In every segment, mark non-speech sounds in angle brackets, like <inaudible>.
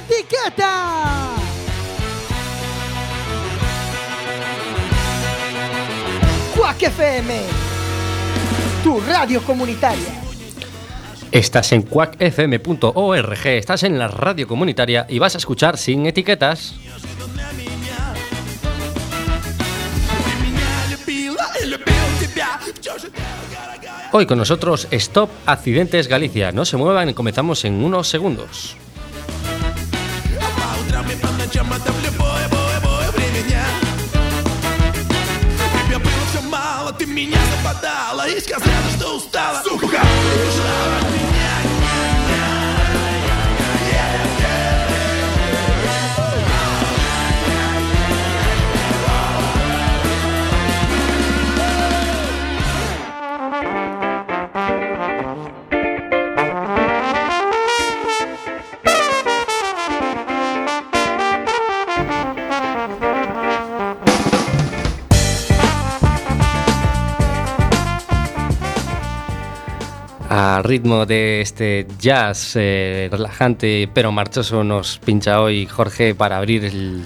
etiqueta. Quack FM, tu radio comunitaria. Estás en quackfm.org, estás en la radio comunitaria y vas a escuchar sin etiquetas. Hoy con nosotros Stop Accidentes Galicia. No se muevan, comenzamos en unos segundos. день, по ночам, а это в любое, бое, бое время дня. Тебе было все мало, ты меня западала и сказала, что устала. Сука, ты. Al ritmo de este jazz eh, relajante pero marchoso nos pincha hoy Jorge para abrir el-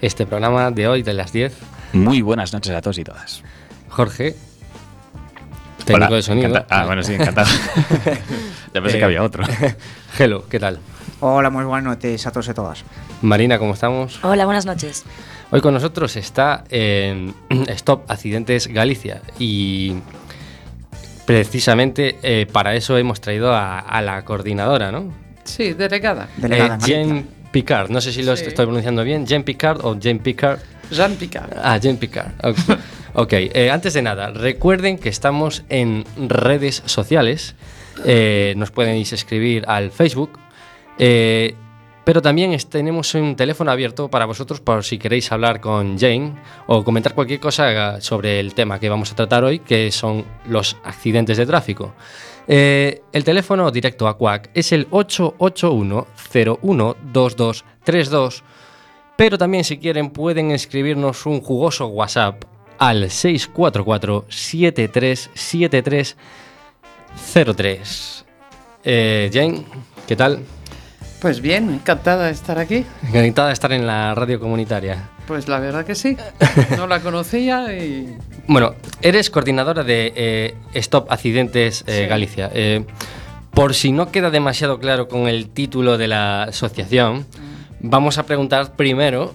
este programa de hoy de las 10. Muy buenas noches a todos y todas. Jorge, técnico Hola, de sonido. encanta- Ah, bueno, sí, encantado. <laughs> ya pensé Eh, que había otro. <laughs> Hello, ¿qué tal? Hola, muy buenas noches a todos y todas. Marina, ¿cómo estamos? Hola, buenas noches. Hoy con nosotros está en <clears throat> Stop Accidentes Galicia y precisamente eh, para eso hemos traído a, a la coordinadora, ¿no? Sí, delegada. Delegada Eh, en Galicia. Jen Picard, no sé si lo Sí. estoy pronunciando bien, Jen Picard o Jen Picard. Jean Picard. Ah, Jen Picard. Ok, <laughs> Ok, eh, antes de nada, recuerden que estamos en redes sociales. Eh, nos podéis escribir al Facebook. Eh, pero también tenemos un teléfono abierto para vosotros por si queréis hablar con Jane o comentar cualquier cosa sobre el tema que vamos a tratar hoy, que son los accidentes de tráfico. Eh, el teléfono directo a CUAC es el 881-012232, pero también si quieren pueden escribirnos un jugoso WhatsApp al 644-737303. Eh, Jane, ¿qué tal? Pues bien, encantada de estar aquí. Encantada de estar en la radio comunitaria. Pues la verdad que sí. <laughs> No la conocía y Bueno, eres coordinadora de eh, Stop Accidentes eh, Sí. Galicia. Eh, por si no queda demasiado claro con el título de la asociación, vamos a preguntar primero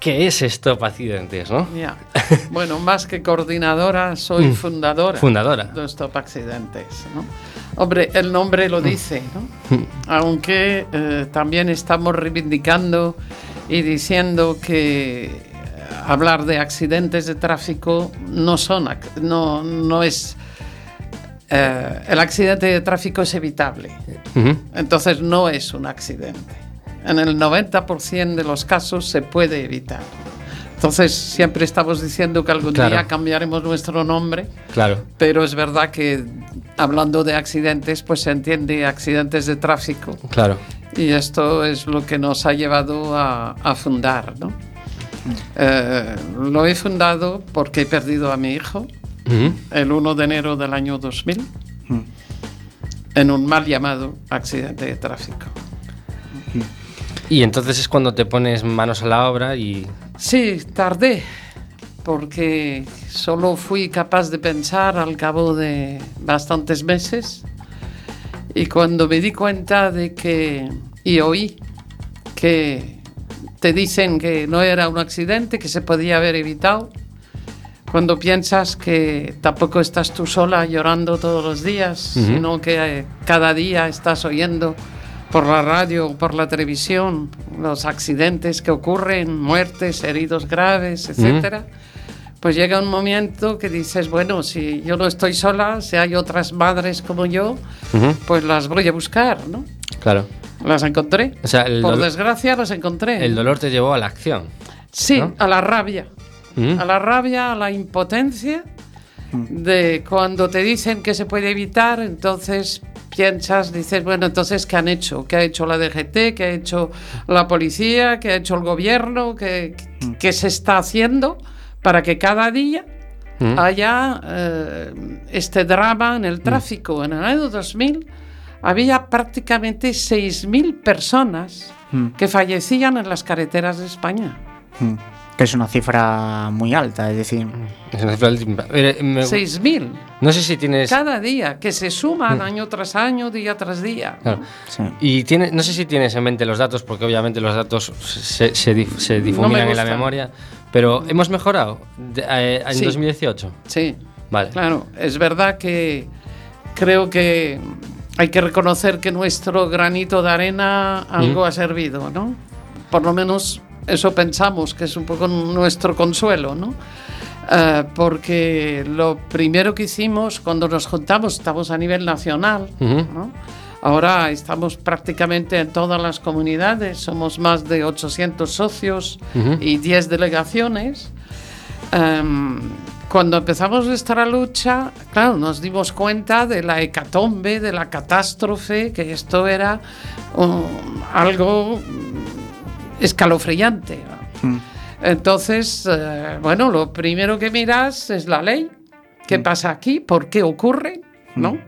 qué es Stop Accidentes, ¿no? ya. <laughs> Bueno, más que coordinadora, soy Mm. fundadora. Fundadora. De Stop Accidentes. ¿no? Hombre, el nombre lo dice, ¿no? Aunque eh, también estamos reivindicando y diciendo que eh, hablar de accidentes de tráfico no son no, no es eh, el accidente de tráfico es evitable. Entonces no es un accidente. En el 90% de los casos se puede evitar. Entonces siempre estamos diciendo que algún Claro. día cambiaremos nuestro nombre, Claro. pero es verdad que hablando de accidentes, pues se entiende accidentes de tráfico. Claro. Y esto es lo que nos ha llevado a, a fundar. ¿no? Eh, lo he fundado porque he perdido a mi hijo el 1 de enero del año 2000 en un mal llamado accidente de tráfico. Y entonces es cuando te pones manos a la obra y... Sí, tardé, porque solo fui capaz de pensar al cabo de bastantes meses y cuando me di cuenta de que, y oí que te dicen que no era un accidente, que se podía haber evitado, cuando piensas que tampoco estás tú sola llorando todos los días, sino que eh, cada día estás oyendo por la radio o por la televisión los accidentes que ocurren, muertes, heridos graves, etcétera. Pues llega un momento que dices, bueno, si yo no estoy sola, si hay otras madres como yo, pues las voy a buscar, ¿no? Claro. Las encontré. O sea, el, Por desgracia las encontré. el dolor te llevó a la acción. Sí, ¿no? a la rabia. A la rabia, a la impotencia de cuando te dicen que se puede evitar, entonces piensas, dices, bueno, entonces, ¿qué han hecho? ¿Qué ha hecho la DGT? ¿Qué ha hecho la policía? ¿Qué ha hecho el gobierno? ¿Qué, qué se está haciendo para que cada día Ujú. haya eh, este drama en el tráfico? En el año 2000 había prácticamente 6.000 personas Mm. que fallecían en las carreteras de España. Mm. Que es una cifra muy alta, es decir, Es una cifra altísima. Eh, me- 6.000 no sé si tienes. cada día, que se suman Mm. año tras año, día tras día. Claro. sí. Y tiene, no sé si tienes en mente los datos, porque obviamente los datos se, se, dif- se difuminan en la memoria. Pero hemos mejorado de- eh, en Sí. 2018. Sí, Vale. claro, es verdad que creo que hay que reconocer que nuestro granito de arena algo ha servido, ¿no? Por lo menos eso pensamos, que es un poco nuestro consuelo, ¿no? Eh, porque lo primero que hicimos cuando nos juntamos, estamos a nivel nacional, Ujú. ¿no? Ahora estamos prácticamente en todas las comunidades, somos más de 800 socios Ujú. y 10 delegaciones. Em, cuando empezamos nuestra lucha, claro, nos dimos cuenta de la hecatombe, de la catástrofe, que esto era um, algo escalofriante. ¿no? Mm. Entonces, eh, bueno, lo primero que miras es la ley. ¿Qué pasa aquí? ¿Por qué ocurre? ¿No?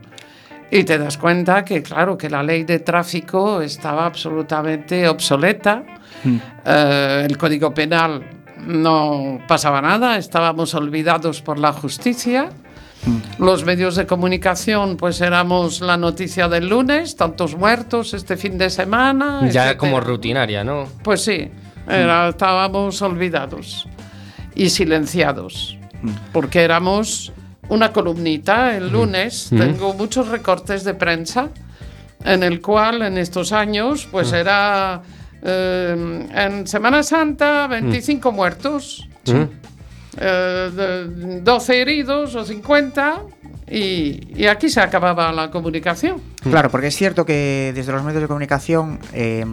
Y te das cuenta que, claro, que la ley de tráfico estaba absolutamente obsoleta. Eh, el Código Penal no pasaba nada, estábamos olvidados por la justicia. Los medios de comunicación, pues éramos la noticia del lunes, tantos muertos este fin de semana. Ya etcétera. como rutinaria, ¿no? Pues sí, era- estábamos olvidados y silenciados, porque éramos una columnita el lunes. Tengo muchos recortes de prensa en el cual en estos años, pues era eh, en Semana Santa 25 muertos, Ujú. Eh, de- 12 heridos o 50 y, y aquí se acababa la comunicación. Claro, porque es cierto que desde los medios de comunicación eh,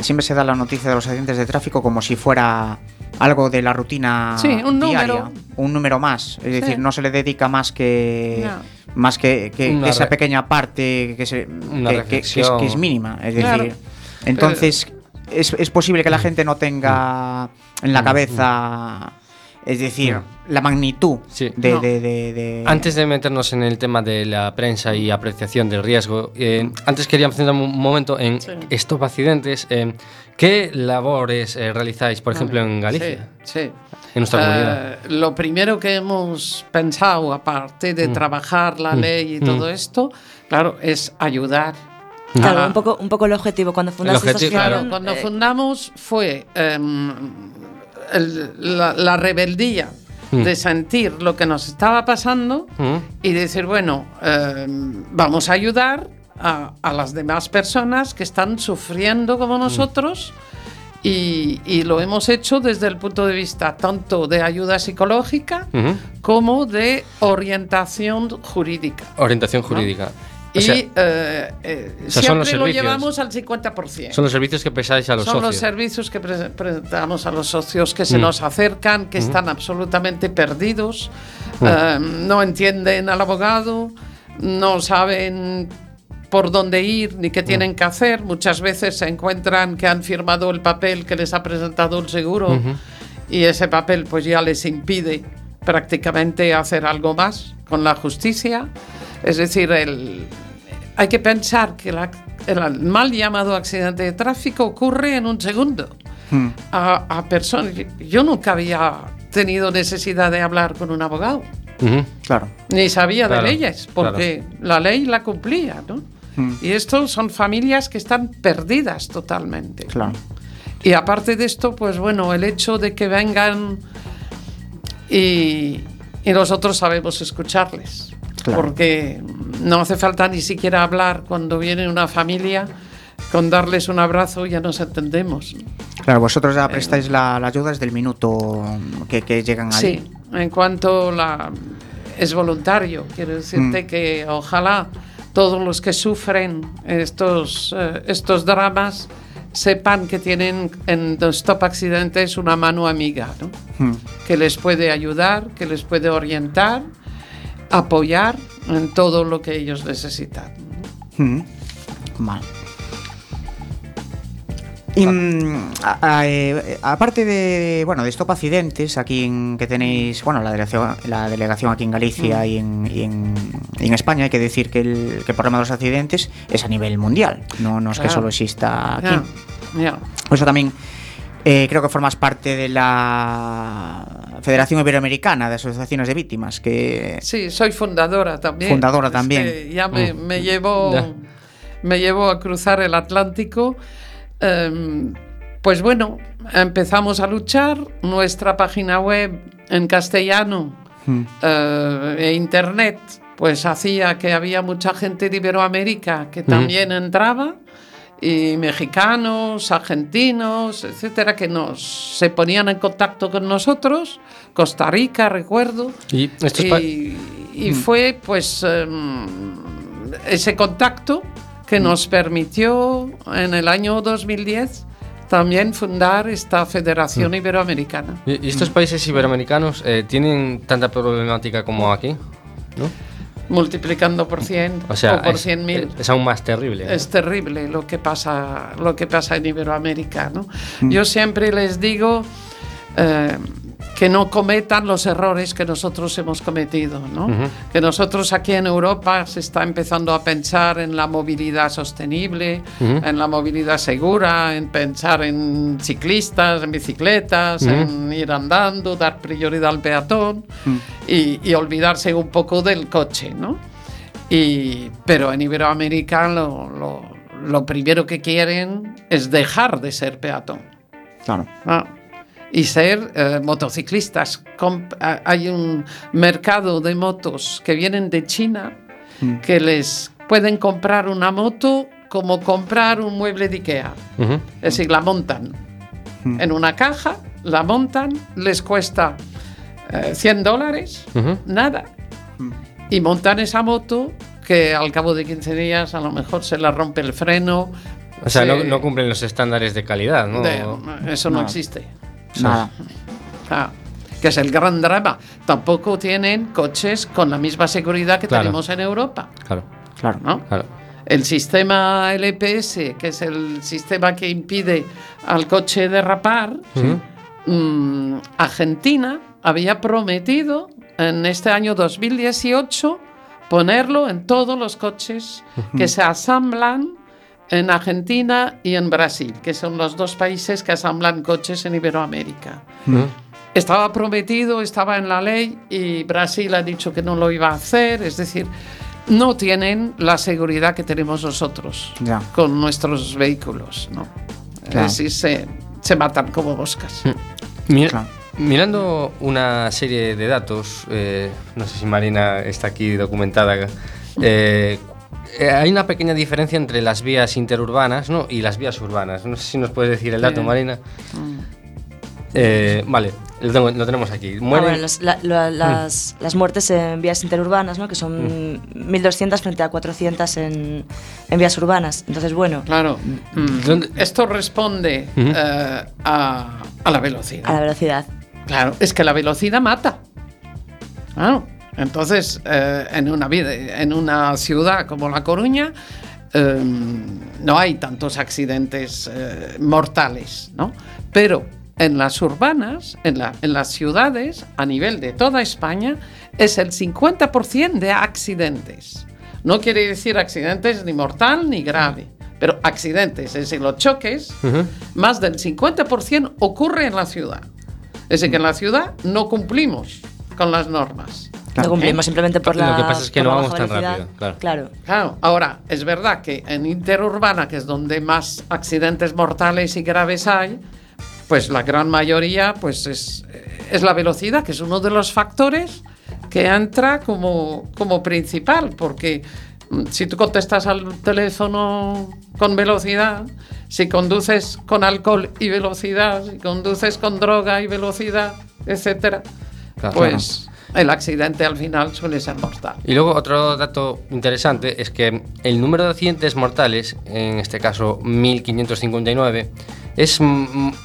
siempre se da la noticia de los accidentes de tráfico como si fuera algo de la rutina Sí, un diaria, número. un número más. Es decir, no se le dedica más que No. más que, esa pequeña parte que, se, Una que, que- que es, reflexión. que es mínima. Es Claro. decir, entonces es, es posible que la gente no tenga en la cabeza, es decir, la magnitud Sí. de, No. de- de- de- Antes de meternos en el tema de la prensa y apreciación del riesgo, eh, antes quería centrar un momento en Sí. Stop Accidentes. eh, ¿Qué labores eh, realizáis, por ejemplo, en Galicia? Sí, sí. En nuestra comunidad. Lo primero que hemos pensado, aparte de trabajar la ley y todo esto, claro, es ayudar. Claro, a- un poco, un poco el objetivo cuando fundaste objetivo, claro. Cuando eh, fundamos fue em, el- la, la rebeldía Mm. de sentir lo que nos estaba pasando Mm. y decir, bueno, em, vamos a ayudar a, a las demás personas que están sufriendo como nosotros. Y, y lo hemos hecho desde el punto de vista tanto de ayuda psicológica como de orientación jurídica. Orientación jurídica. O y sea, eh, eh, o sea, son los siempre lo llevamos al 50%. son los servicios que prestáis a los Son los socios. servicios que pre- presentamos a los socios que se Mm. nos acercan, que están absolutamente perdidos, eh, no entienden al abogado, no saben por dónde ir ni qué tienen que hacer. Muchas veces se encuentran que han firmado el papel que les ha presentado el seguro y ese papel pues ya les impide prácticamente hacer algo más con la justicia. Es decir, el, hay que pensar que la- el mal llamado accidente de tráfico ocurre en un segundo. Hmm. A, a personas. Yo nunca había tenido necesidad de hablar con un abogado. Claro. ni sabía Claro, de leyes, porque la ley la cumplía, ¿no? Hmm. Y esto son familias que están perdidas totalmente. Claro. Y aparte de esto, pues bueno, el hecho de que vengan y, y nosotros sabemos escucharles. Claro. Porque no hace falta ni siquiera hablar cuando viene una familia, con darles un abrazo ya nos entendemos. Claro, vosotros ya prestáis la, la ayuda desde el minuto que, que llegan allí. Sí, en cuanto la es voluntario, quiero decirte Mm. que ojalá todos los que sufren estos, eh, estos dramas sepan que tienen en Stop Accidentes una mano amiga, ¿no? Hmm. que les puede ayudar, que les puede orientar, apoyar en todo lo que ellos necesitan. Hmm. Vale. Y, mm, a- a- eh, aparte de bueno de Stop Accidentes aquí en, que tenéis bueno la delegación la delegación aquí en Galicia y, en, y en- y en España hay que decir que el, que el problema de los accidentes es a nivel mundial no, no es que solo exista aquí. Por eso tamén eh, creo que formas parte de la Federación Iberoamericana de Asociaciones de Víctimas, que Sí, soy fundadora también. Fundadora Es también. que ya me, Mm. me llevo Ya. me llevo a cruzar el Atlántico. Em, pues bueno, empezamos a luchar. Nuestra página web en castellano Mm. eh, e internet, pues hacía que había mucha gente de Iberoamérica que también entraba y mexicanos, argentinos, etcétera, que nos se ponían en contacto con nosotros. Costa Rica, recuerdo. Y estos pa- Y, y fue pues em, ese contacto que nos permitió en el año 2010 también fundar esta Federación Iberoamericana. ¿Y y estos países iberoamericanos eh, tienen tanta problemática como aquí? ¿No? multiplicando por 100 o, sea, o por 100.000. Es, aún más terrible. ¿no? Es terrible lo que pasa, lo que pasa en Iberoamérica. ¿no? Mm. Yo siempre les digo, eh, que no cometan los errores que nosotros hemos cometido. ¿no? Que nosotros aquí en Europa se está empezando a pensar en la movilidad sostenible, en la movilidad segura, en pensar en ciclistas, en bicicletas, en ir andando, dar prioridad al peatón y, y olvidarse un poco del coche. ¿no? Y, pero en Iberoamérica lo, lo- lo primero que quieren es dejar de ser peatón claro. ah, y ser eh, motociclistas. Ah, hay un mercado de motos que vienen de China que les pueden comprar una moto como comprar un mueble de Ikea. Es decir, la montan en una caja, la montan, les cuesta eh, 100 dólares, nada. Y montan esa moto que al cabo de 15 días a lo mejor se la rompe el freno. O sea, no, se- no cumplen los estándares de calidad, ¿no? de- eso no existe. Nada. Ah, que es el gran drama. Tampoco tienen coches con la misma seguridad que Claro. tenemos en Europa. Claro, Claro. ¿no? claro. El sistema LPS, que es el sistema que impide al coche derrapar, mm, Argentina había prometido en este año 2018 ponerlo en todos los coches que se asamblan en Argentina y en Brasil, que son los dos países que asamblan coches en Iberoamérica. Ujú. Estaba prometido, estaba en la ley y Brasil ha dicho que no lo iba a hacer, es decir, no tienen la seguridad que tenemos nosotros Ya. con nuestros vehículos, ¿no? Claro. Es decir, se, se matan como moscas. Mira- Claro. Mirando una serie de datos, eh, no sé si Marina está aquí documentada, eh, eh, hay una pequeña diferencia entre las vías interurbanas ¿no? y las vías urbanas. No sé si nos puedes decir el dato, Sí. Marina. Eh, vale, lo, tengo- lo tenemos aquí. Ah, bueno, los- la- la- las, las muertes en vías interurbanas, ¿no? que son 1.200 frente a 400 en, en vías urbanas. Entonces, bueno, Claro. Mm. ¿Dónde- Esto responde eh, a, a la velocidad. a la velocidad. Claro, es que la velocidad mata. Claro. Entonces, eh, en, una vida, en una ciudad como La Coruña, eh, no hay tantos accidentes eh, mortales, ¿no? Pero en las urbanas, en, la- en las ciudades, a nivel de toda España, es el 50% de accidentes. No quiere decir accidentes ni mortal ni grave, pero accidentes, es decir, los choques, más del 50% ocurre en la ciudad. Es decir, que en la ciudad no cumplimos con las normas. No cumplimos simplemente por Lo la que pasa es que no vamos tan velocidad. rápido, claro. claro. Claro, ahora, es verdad que en interurbana, que es donde más accidentes mortales y graves hay, pues la gran mayoría pues es, es la velocidad, que es uno de los factores que entra como, como principal, porque mm, si tú contestas al teléfono con velocidad, si conduces con alcohol y velocidad, si conduces con droga y velocidad, etcétera, Claro. pues el accidente al final suele ser mortal. Y luego otro dato interesante es que el número de accidentes mortales, en este caso 1559, es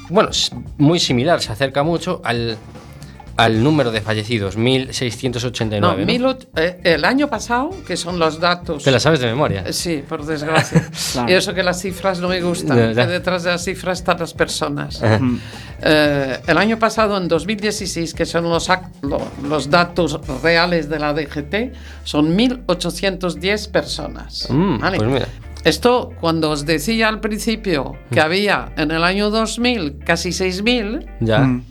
bueno, muy similar, se acerca mucho al, al número de fallecidos, 1689. No, ¿no? mil eh, el año pasado, que son los datos. Te la sabes de memoria. Eh, Sí, por desgracia. <laughs> Claro. Y eso que las cifras no me gustan, que detrás de las cifras están las personas. Eh, el año pasado, en 2016, que son los, los datos reales de la DGT, son 1.810 personas. Mm, ¿vale? pues mira. Esto, cuando os decía al principio que había en el año 2000 casi 6.000, Ya. Mm,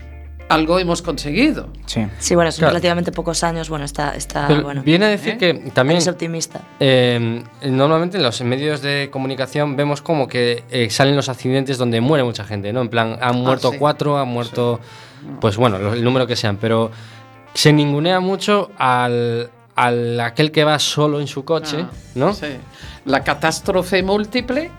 algo hemos conseguido. sí. Sí, bueno, son Claro. relativamente pocos años. Bueno, está, está Pero bueno. viene a decir ¿Eh? que también Es optimista. eh, normalmente en los medios de comunicación vemos como que eh, salen los accidentes donde muere mucha gente, ¿no? En plan, han muerto Ah, sí. cuatro, han muerto, pues bueno, el número que sean, pero se ningunea mucho al, al aquel que va solo en su coche, Ah, ¿no? Sí. La catástrofe múltiple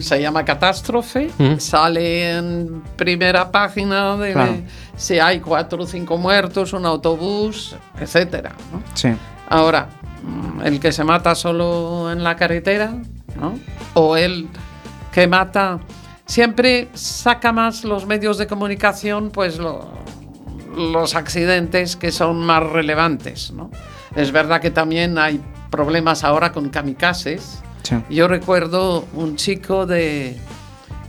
Se llama catástrofe, sale en primera página de Claro. si hay cuatro o cinco muertos, un autobús, etcétera. ¿no? Sí. Ahora, mm, el que se mata solo en la carretera, ¿no? O el que mata, siempre saca más los medios de comunicación, pues lo- los accidentes que son más relevantes, ¿no? Es verdad que también hay problemas ahora con kamikazes. Sí. Yo recuerdo un chico de,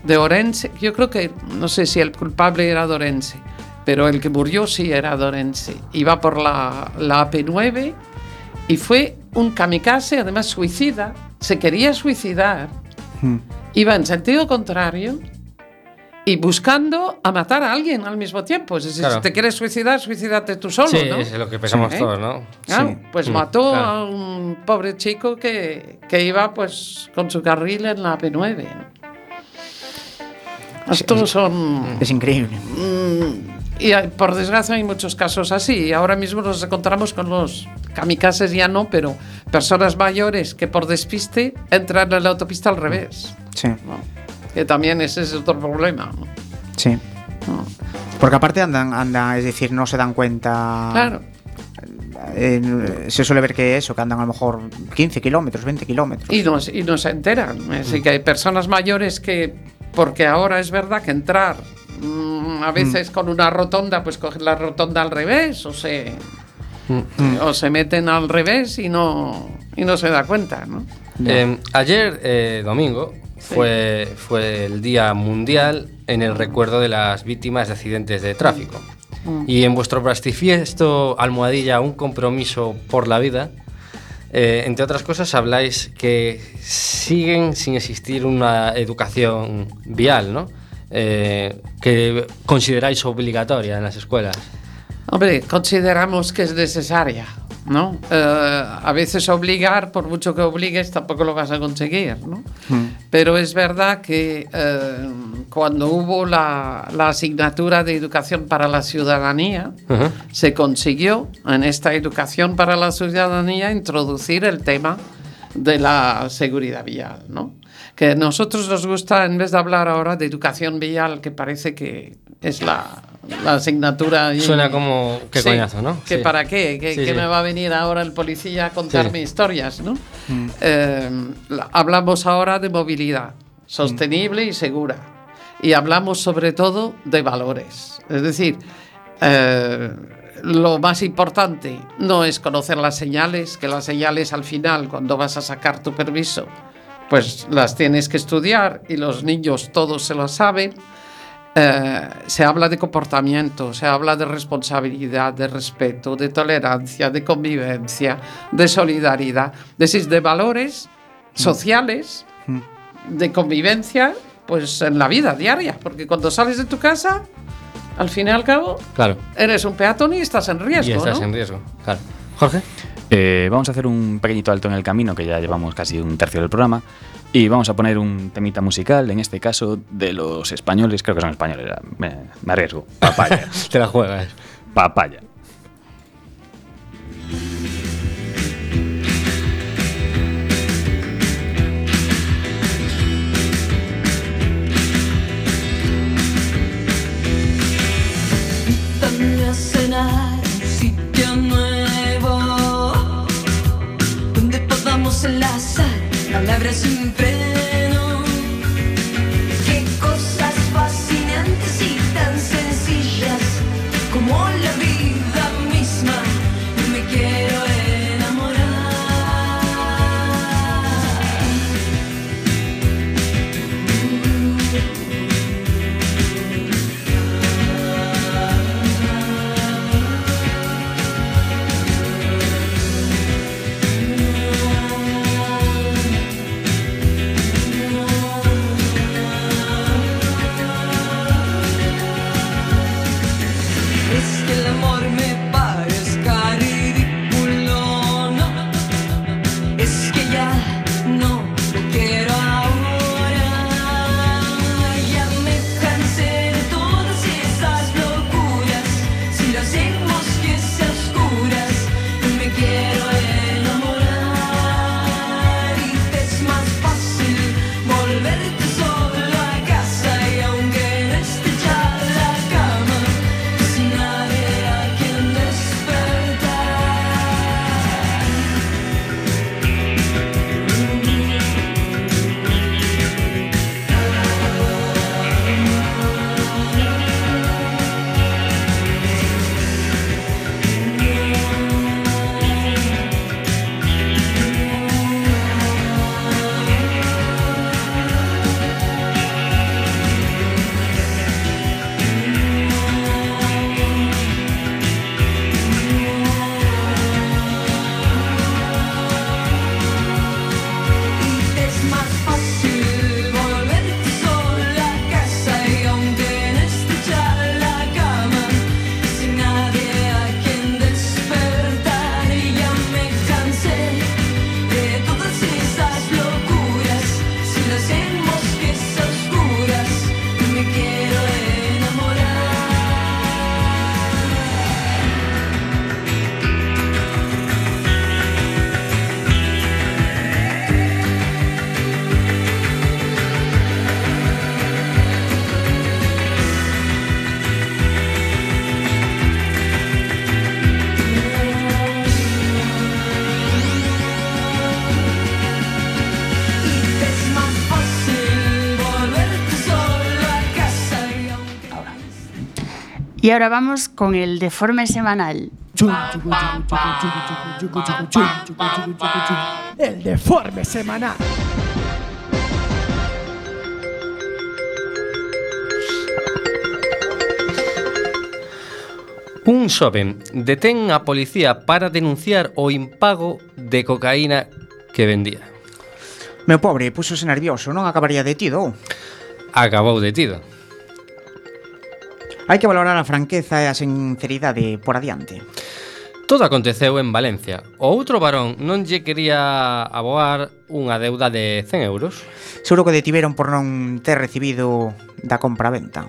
de Orense, yo creo que, no sé si el culpable era de Orense, pero el que murió sí era de Orense. Iba por la, la AP9 y fue un kamikaze, además suicida, se quería suicidar, Mm, iba en sentido contrario y buscando a matar a alguien al mismo tiempo. Es decir, Claro. si te quieres suicidar, suicídate tú solo, Sí, ¿no? es lo que pensamos Sí. todos, ¿no? Ah, Sí. Pues Mm, mató claro. a un pobre chico que, que iba pues con su carril en la P9. Estos son... Es increíble. mm, y por desgracia hay muchos casos así. Ahora mismo nos encontramos con los kamikazes ya no, pero personas mayores que por despiste entran en la autopista al revés. Sí, ¿no? Que también ese es otro problema. ¿no? sí. Porque aparte andan, andan, es decir, no se dan cuenta. Claro. Eh, se suele ver que eso, que andan a lo mejor 15 kilómetros, 20 kilómetros. Y no, y no se enteran. Así que hay personas mayores que, porque ahora es verdad que entrar mm, a veces con una rotonda, pues cogen la rotonda al revés o se, o se meten al revés y no, y no se da cuenta, ¿no? Eh, ayer, eh, domingo, fue, fue el Día Mundial en el recuerdo de las víctimas de accidentes de tráfico. Y en vuestro plastifiesto almohadilla Un compromiso por la vida, eh, entre otras cosas habláis que siguen sin existir una educación vial, ¿no? Eh, que consideráis obligatoria en las escuelas. Hombre, consideramos que es necesaria, ¿no? Eh, a veces obligar, por mucho que obligues, tampoco lo vas a conseguir, ¿no? Pero es verdad que eh, cuando hubo la, la asignatura de educación para la ciudadanía, se consiguió en esta educación para la ciudadanía introducir el tema de la seguridad vial, ¿no? Que a nosotros nos gusta, en vez de hablar ahora de educación vial, que parece que es la, la asignatura... ahí- Suena como qué Sí, coñazo, ¿no? ¿Que Sí. para qué? ¿Que, Sí, que sí. me va a venir ahora el policía a contarme Sí. historias, no? Eh, la- hablamos ahora de movilidad sostenible y segura. Y hablamos sobre todo de valores. Es decir, eh, lo más importante no es conocer las señales, que las señales al final, cuando vas a sacar tu permiso, pues las tienes que estudiar y los niños todos se lo saben. Eh, se habla de comportamiento, se habla de responsabilidad, de respeto, de tolerancia, de convivencia, de solidaridad, de valores sociales, de convivencia, pues en la vida diaria, porque cuando sales de tu casa, al fin y al cabo, Claro. eres un peatón y estás en riesgo, y estás ¿no? en riesgo. Claro. Jorge. Eh, vamos a hacer un pequeñito alto en el camino, que ya llevamos casi un tercio del programa, y vamos a poner un temita musical, en este caso de los españoles, creo que son españoles, me, me arriesgo. <laughs> Papaya. Te la juegas. Papaya. Podamos enlazar palabras sin Y ahora vamos con el deforme semanal. El deforme semanal. Un xoven detén a policía para denunciar o impago de cocaína que vendía. Meu pobre, puxose nervioso, non acabaría detido. Acabou detido. Hai que valorar a franqueza e a sinceridade por adiante. Todo aconteceu en Valencia. O outro varón non lle quería aboar unha deuda de 100 euros. Seguro que detiveron por non ter recibido da compraventa.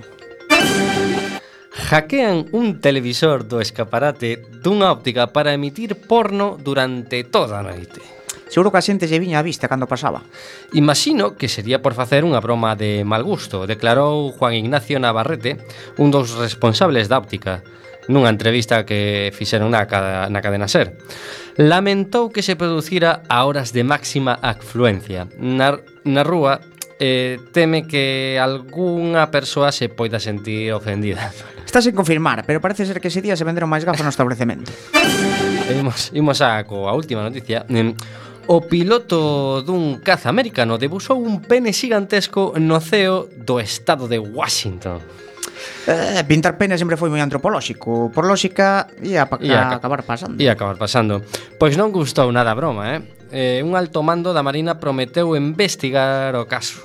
Hackean un televisor do escaparate dunha óptica para emitir porno durante toda a noite. Seguro que a xente lle viña a vista cando pasaba. Imagino que sería por facer unha broma de mal gusto, declarou Juan Ignacio Navarrete, un dos responsables da óptica, nunha entrevista que fixeron na, na cadena SER. Lamentou que se producira a horas de máxima afluencia. Na, na rúa eh, teme que algunha persoa se poida sentir ofendida. <laughs> Está sen confirmar, pero parece ser que ese día se venderon máis gafas no establecemento. imos, imos a coa última noticia. O piloto dun caza americano debusou un pene xigantesco no ceo do estado de Washington. Eh, pintar pene sempre foi moi antropolóxico Por lógica, ia, pa, ia ca, acabar pasando Ia acabar pasando Pois non gustou nada a broma, eh? eh un alto mando da Marina prometeu investigar o caso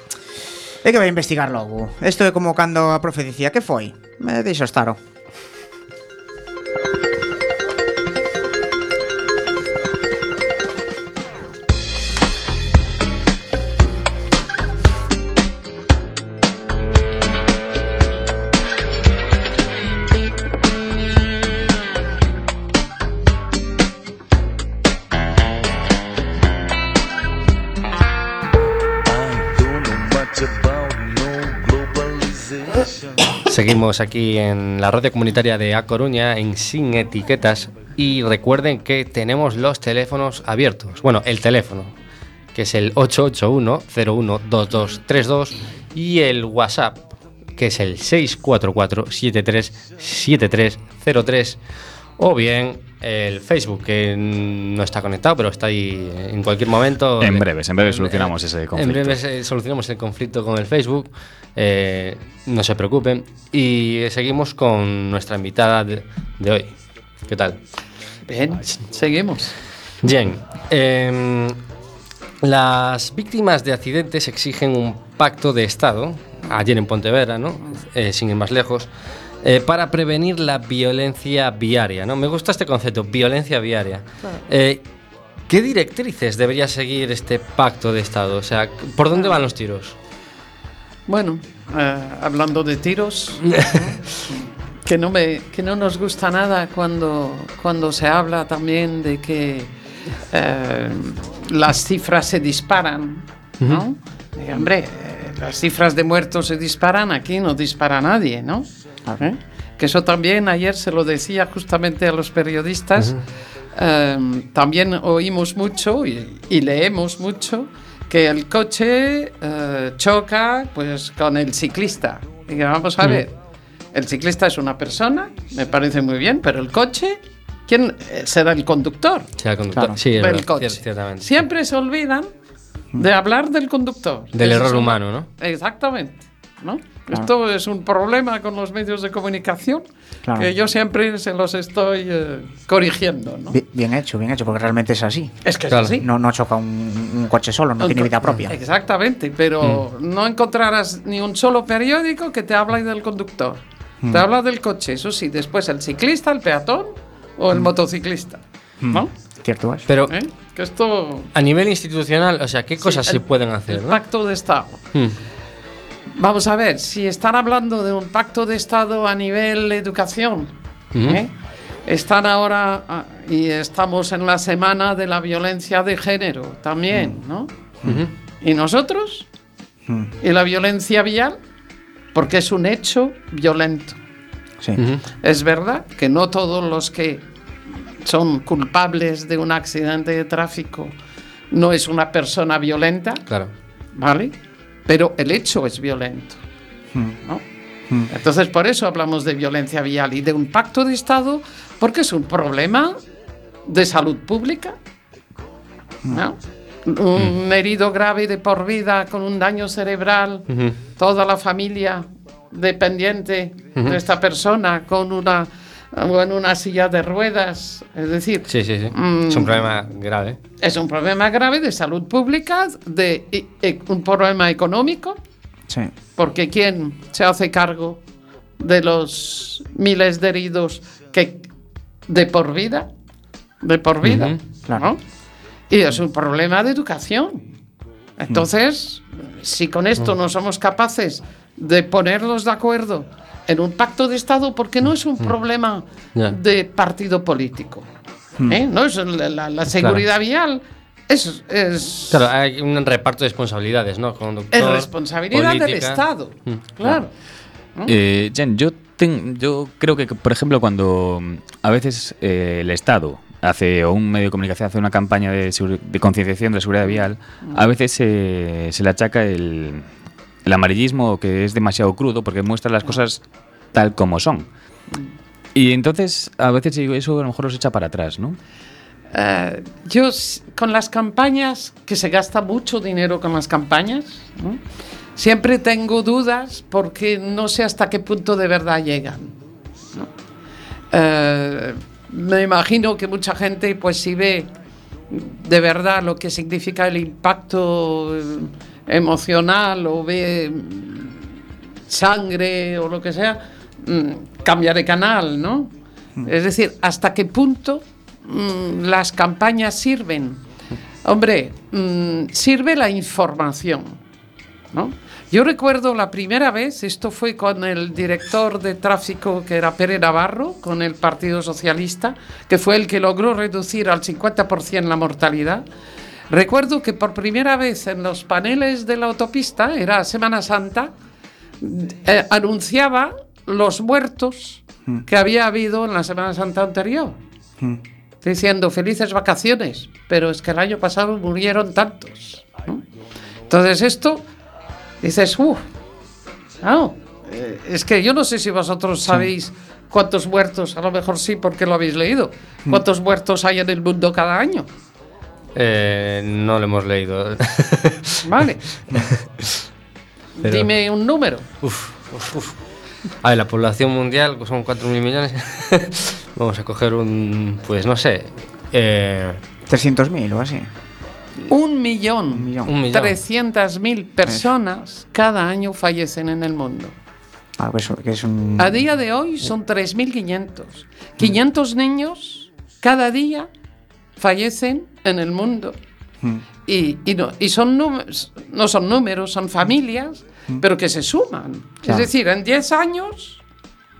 É que vai investigar logo Isto é como cando a profe dicía Que foi? Me deixo estaro Seguimos aquí en la radio comunitaria de A Coruña en Sin Etiquetas y recuerden que tenemos los teléfonos abiertos. Bueno, el teléfono, que es el 881-012232 y el WhatsApp, que es el 644-737303 o bien el Facebook, que no está conectado, pero está ahí en cualquier momento. En breves, en breves solucionamos ese conflicto. En breves eh, solucionamos el conflicto con el Facebook. eh, no se preocupen. Y seguimos con nuestra invitada de, de hoy. ¿Qué tal? Bien, seguimos. Bien. em, las víctimas de accidentes exigen un pacto de Estado, ayer en Pontevedra, ¿no? Eh, sin ir más lejos, eh, para prevenir la violencia viaria, ¿no? Me gusta este concepto, violencia viaria. Eh, ¿Qué directrices debería seguir este pacto de Estado? O sea, ¿por dónde van los tiros? Bueno, eh, hablando de tiros, <laughs> que no, me, que no nos gusta nada cuando, cuando se habla también de que eh, las cifras se disparan, ¿no? Y, hombre, las cifras de muertos se disparan, aquí no dispara nadie, ¿no? ¿Eh? Que eso también ayer se lo decía justamente a los periodistas. Eh, también oímos mucho y, y leemos mucho que el coche eh, choca pues con el ciclista. Y que vamos a ver, el ciclista es una persona, me parece muy bien, pero el coche, ¿quién eh, será el conductor? El conductor. Claro. Sí, del verdad, coche. cier- ciertamente. Siempre se olvidan de hablar del conductor. Del error humano, ¿no? Exactamente. ¿No? Esto es un problema con los medios de comunicación Claro. que yo siempre se los estoy eh, corrigiendo. ¿no? Bi- Bien hecho, bien hecho, porque realmente es así. Es que Claro. es así. No, no choca un, un coche solo, no tiene vida propia. Exactamente, pero Mm. no encontrarás ni un solo periódico que te habla del conductor. Mm. Te habla del coche, eso sí, después el ciclista, el peatón o el Mm. motociclista. ¿No? Cierto es. Pero ¿Eh? Que esto. a nivel institucional, o sea, ¿qué cosas Sí, se el- pueden hacer? El no? pacto de Estado. Vamos a ver, si están hablando de un pacto de Estado a nivel educación. ¿eh? están ahora ah, y estamos en la semana de la violencia de género también, ¿no? ¿Y nosotros? ¿Y la violencia vial? Porque es un hecho violento. Sí. Es verdad que no todos los que son culpables de un accidente de tráfico no es una persona violenta, Claro. ¿vale? Pero el hecho es violento. ¿no? Entonces, por eso hablamos de violencia vial y de un pacto de Estado, porque es un problema de salud pública. ¿no? Un herido grave de por vida con un daño cerebral, toda la familia dependiente de esta persona con una, o en una silla de ruedas. Es decir, Sí, sí, sí. Mm. Es un problema grave. es un problema grave de salud pública, de e- e- un problema económico, Sí. porque ¿quién se hace cargo de los miles de heridos que de por vida? De por vida, claro. ¿no? Y es un problema de educación. Entonces, si con esto no somos capaces de ponerlos de acuerdo en un pacto de Estado, porque no es un problema Ya. de partido político, ¿eh? no es la, la- la seguridad vial, es, es, Claro, hay un reparto de responsabilidades, ¿no? Conductor, es responsabilidad del. Estado. Mm, Claro. Eh, Jen, yo, ten- yo creo que, por ejemplo, cuando mm, a veces eh, el Estado hace, o un medio de comunicación hace una campaña de, concienciación de la seguridad vial, a veces se- se le achaca el, el amarillismo que es demasiado crudo porque muestra las cosas tal como son. Y entonces, a veces eso a lo mejor los echa para atrás, ¿no? Eh, yo con las campañas, que se gasta mucho dinero con las campañas, ¿no? siempre tengo dudas porque no sé hasta qué punto de verdad llegan. ¿no? Eh, me imagino que mucha gente, pues si ve de verdad lo que significa el impacto eh, emocional o ve mm, sangre o lo que sea, mm, cambia de canal, ¿no? Es decir, ¿hasta qué punto mm, las campañas sirven? Hombre, mm, sirve la información, ¿no? Yo recuerdo la primera vez, esto fue con el director de tráfico que era Pere Navarro, con el Partido Socialista, que fue el que logró reducir al 50% la mortalidad. Recuerdo que por primera vez en los paneles de la autopista, era Semana Santa, eh, anunciaba los muertos que había habido en la Semana Santa anterior. Diciendo felices vacaciones, pero es que el año pasado murieron tantos. ¿no? Entonces esto, dices, uff, es que yo no sé si vosotros sabéis cuántos muertos, a lo mejor sí porque lo habéis leído, cuántos muertos hay en el mundo cada año. Eh, no lo hemos leído. <laughs> Vale. <laughs> Pero- Dime un número. Uf, uf, uf. A ver, la población mundial pues, son 4.000 millones. <laughs> Vamos a coger un. Pues no sé. Eh, 300.000 o así. Un millón, Un millón. un millón. 300 mil personas cada año fallecen en el mundo. Ah, pues que es un... A día de hoy son 3.500. 500 niños cada día fallecen en el mundo. Mm. Y, y no, y son números, no son números, son familias, pero que se suman. Es decir, en 10 años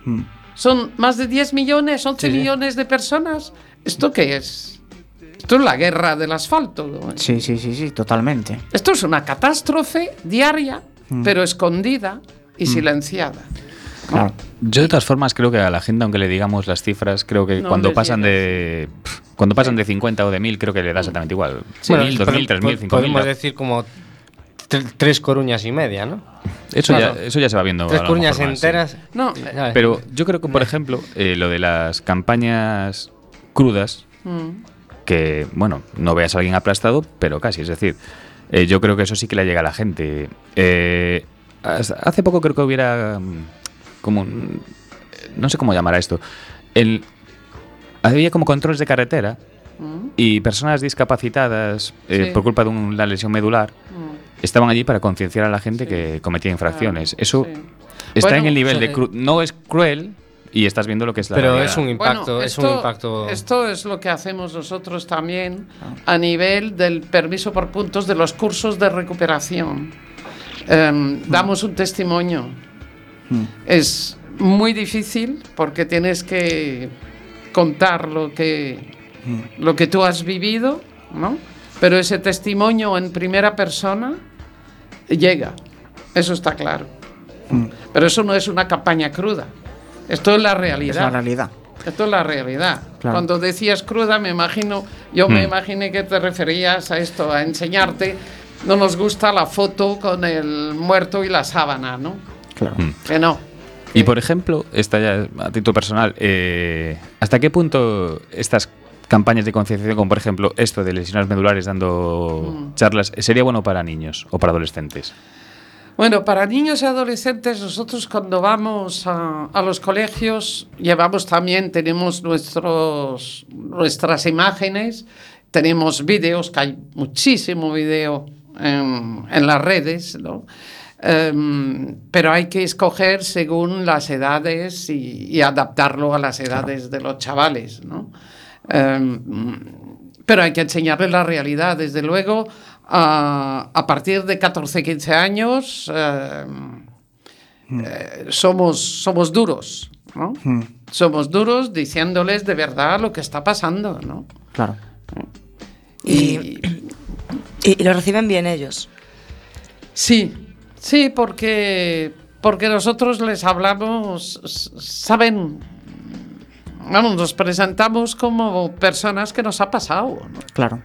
Mm. son más de 10 millones, 11 Sí, sí. millones de personas. ¿Esto qué es? Esto es la guerra del asfalto. ¿no? Sí, sí, sí, sí, totalmente. Esto es una catástrofe diaria, pero escondida y silenciada. Claro. Yo de todas formas creo que a la gente, aunque le digamos las cifras, creo que No cuando pasan de cuando pasan de 50 o de 1000 creo que le da exactamente igual. bueno, 1000, 2000, pod- 3000, pod- 5000. Podemos decir como tre- tres coruñas y media, ¿no? Eso claro. ya eso ya se va viendo. Tres coruñas más, sí. enteras. No, ¿sabes? Pero yo creo que por ejemplo, eh, lo de las campañas crudas mm, que, bueno, no veas a alguien aplastado, pero casi. Es decir, eh, yo creo que eso sí que le llega a la gente. Eh, hace poco creo que hubiera mm, como... un- no sé cómo llamar a esto. El, había como controles de carretera y personas discapacitadas eh, Sí. por culpa de una lesión medular mm. estaban allí para concienciar a la gente Sí. que cometía infracciones. Claro, Eso sí. está Bueno, en el nivel sí. de... cru- no es cruel y estás viendo lo que es la Pero realidad. es un impacto, Bueno, es un esto- impacto. Esto es lo que hacemos nosotros también a nivel del permiso por puntos de los cursos de recuperación. Em, damos un testimonio. Es muy difícil porque tienes que contar lo que, lo que tú has vivido, ¿no? Pero ese testimonio en primera persona llega. Eso está claro. Pero eso no es una campaña cruda. Esto es la realidad. Es la realidad. Esto es la realidad. Claro. Cuando decías cruda, me imagino, yo me imaginé que te referías a esto, a enseñarte. No nos gusta la foto con el muerto y la sábana, ¿no? Claro. Mm. Que no. Y por ejemplo, esta ya a título personal, eh, ¿hasta qué punto estas campañas de concienciación, como por ejemplo esto de lesiones medulares dando charlas, sería bueno para niños o para adolescentes? Bueno, para niños y adolescentes, nosotros cuando vamos a, a los colegios, llevamos también, tenemos nuestros, nuestras imágenes, tenemos vídeos, que hay muchísimo vídeo en, en las redes, ¿no? Em, pero hay que escoger según las edades y, y adaptarlo a las edades de los chavales, ¿no? Em, pero hay que enseñarles la realidad, desde luego, a, a partir de 14, 15 años em, eh, somos, somos duros, ¿no? Somos duros diciéndoles de verdad lo que está pasando, ¿no? Claro. Y, y- y lo reciben bien ellos. Sí, sí, porque, porque nosotros les hablamos, saben, vamos, nos presentamos como personas que nos ha pasado. ¿no? Claro.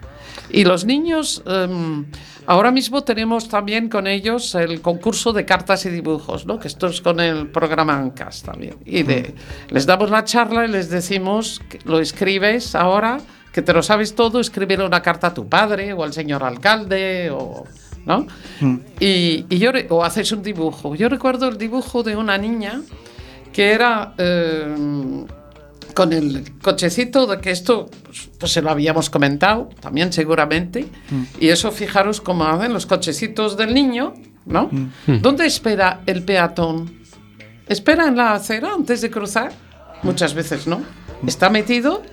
Y los niños, em, ahora mismo tenemos también con ellos el concurso de cartas y dibujos, ¿no? que esto es con el programa ANCAS también. Y de, les damos la charla y les decimos, que lo escribes ahora, que te lo sabes todo, escribir una carta a tu padre o al señor alcalde o... ¿no? Y, y yo, o haces un dibujo. Yo recuerdo el dibujo de una niña que era em, con el cochecito de que esto pues, pues se lo habíamos comentado también seguramente y eso fijaros cómo hacen los cochecitos del niño ¿no? ¿dónde espera el peatón? ¿espera en la acera antes de cruzar? muchas veces no está metido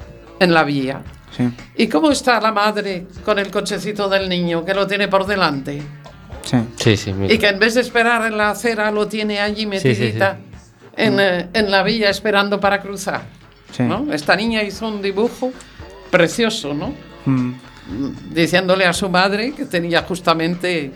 en la vía Sí. ¿y cómo está la madre con el cochecito del niño que lo tiene por delante? Sí. Sí, sí, mira. Y que en vez de esperar en la acera lo tiene allí sí, metidita En, eh, en la villa esperando para cruzar. Sí. ¿no? Esta niña hizo un dibujo precioso, ¿no? Mm, Diciéndole a su madre que tenía justamente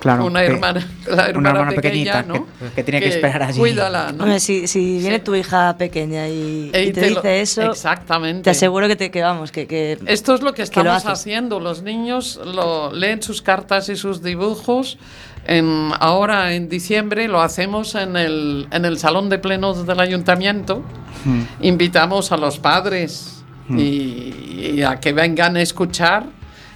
claro. una que- hermana, la hermana, hermana pequeña, pequeñita ¿no? que- que tenía que esperar allí. Cuídala, ¿no? Hombre, si, si viene tu hija pequeña y, y te, te lo- dice eso, Exactamente. te aseguro que, te, que vamos, que, que Esto es lo que que lo estamos haciendo. Los niños lo, leen sus cartas y sus dibujos. En, ahora en diciembre lo hacemos en el, en el salón de plenos del ayuntamiento. Invitamos a los padres y, y a que vengan a escuchar.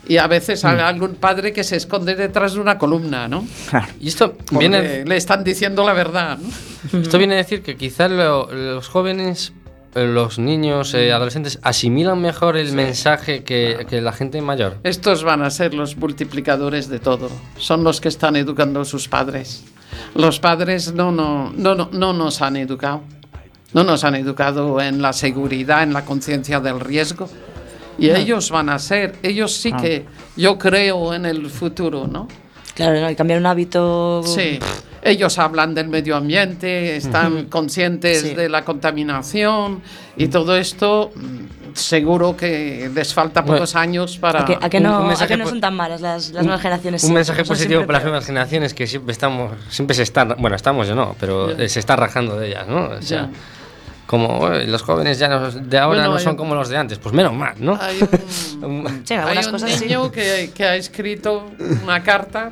Y a veces hay algún padre que se esconde detrás de una columna, ¿no? Claro. Y esto viene, le están diciendo la verdad, ¿no? esto viene a decir que quizás lo- los jóvenes, eh, los niños, eh, adolescentes, asimilan mejor el mensaje que, que la gente mayor. Estos van a ser los multiplicadores de todo. Son los que están educando a sus padres. Los padres no, no, no, no, no nos han educado. No nos han educado en la seguridad, en la conciencia del riesgo. Y ellos van a ser, ellos sí que yo creo en el futuro, ¿no? claro, ¿no? y cambiar un hábito. Sí, ellos hablan del medio ambiente, están conscientes Sí. de la contaminación y todo esto. mm, Seguro que les falta Bueno, pocos años para. A que, a que Un- no, un a mensaje que no son tan malas las, las nuevas generaciones. Un sí, mensaje positivo para las nuevas generaciones que siempre estamos, siempre se están, bueno, estamos yo no, pero Ya. eh, se está rajando de ellas, ¿no? O sea, Ya. Como los jóvenes ya no- de ahora Bueno, no son un- como los de antes, pues menos mal, ¿no? Hay <laughs> un, <laughs> Sí, hay algunas un cosas sí. niño que, que ha escrito una carta,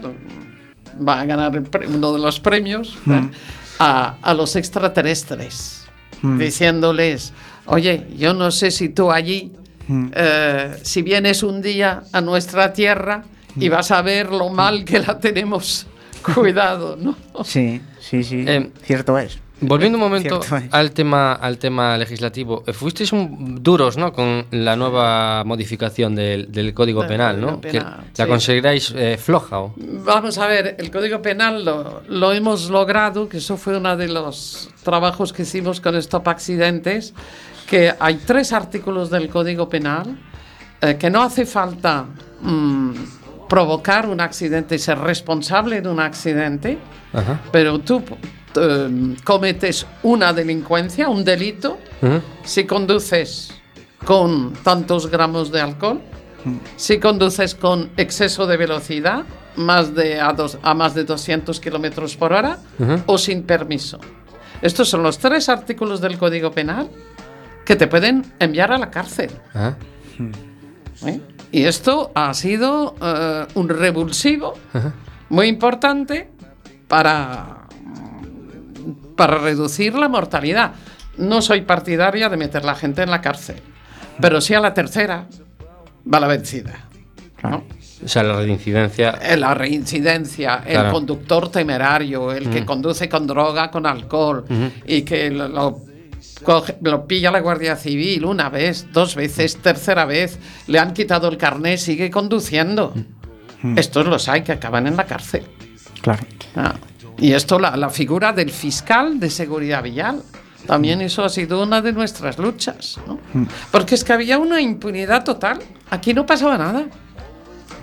va a ganar uno de los premios, ¿eh? a, a los extraterrestres, diciéndoles, oye, yo no sé si tú allí, eh, si vienes un día a nuestra tierra y vas a ver lo mal que la tenemos <laughs> cuidado, ¿no? Sí, sí, sí. Eh, cierto es. Volviendo un momento Cierto es. al tema, al tema legislativo, eh, fuisteis un- duros, ¿no? Con la nueva modificación del, del Código Penal, ¿no? Código Que Penal, ¿La sí. consideráis eh, floja o? Vamos a ver, el Código Penal lo, lo hemos logrado, que eso fue uno de los trabajos que hicimos con Stop Accidentes, que hay tres artículos del Código Penal eh, que no hace falta mm, provocar un accidente y ser responsable de un accidente, Ajá. pero tú eh, cometes una delincuencia, un delito, si conduces con tantos gramos de alcohol, si conduces con exceso de velocidad, más de a, dos- a más de 200 kilómetros por hora, o sin permiso. Estos son los tres artículos del Código Penal que te pueden enviar a la cárcel. Ajá. ¿eh? Y esto ha sido eh, un revulsivo muy importante para mm, para reducir la mortalidad. No soy partidaria de meter la gente en la cárcel, pero sí a la tercera va la vencida. ¿no? O sea, la reincidencia. Eh, La reincidencia, el Claro. conductor temerario, el que conduce con droga, con alcohol y que lo, lo coge- lo pilla la Guardia Civil una vez, dos veces, tercera vez, le han quitado el carné, sigue conduciendo. Estos los hay que acaban en la cárcel. Claro. Ah, Y esto, la, la figura del fiscal de seguridad vial. También eso ha sido una de nuestras luchas. ¿no? Porque es que había una impunidad total. Aquí no pasaba nada.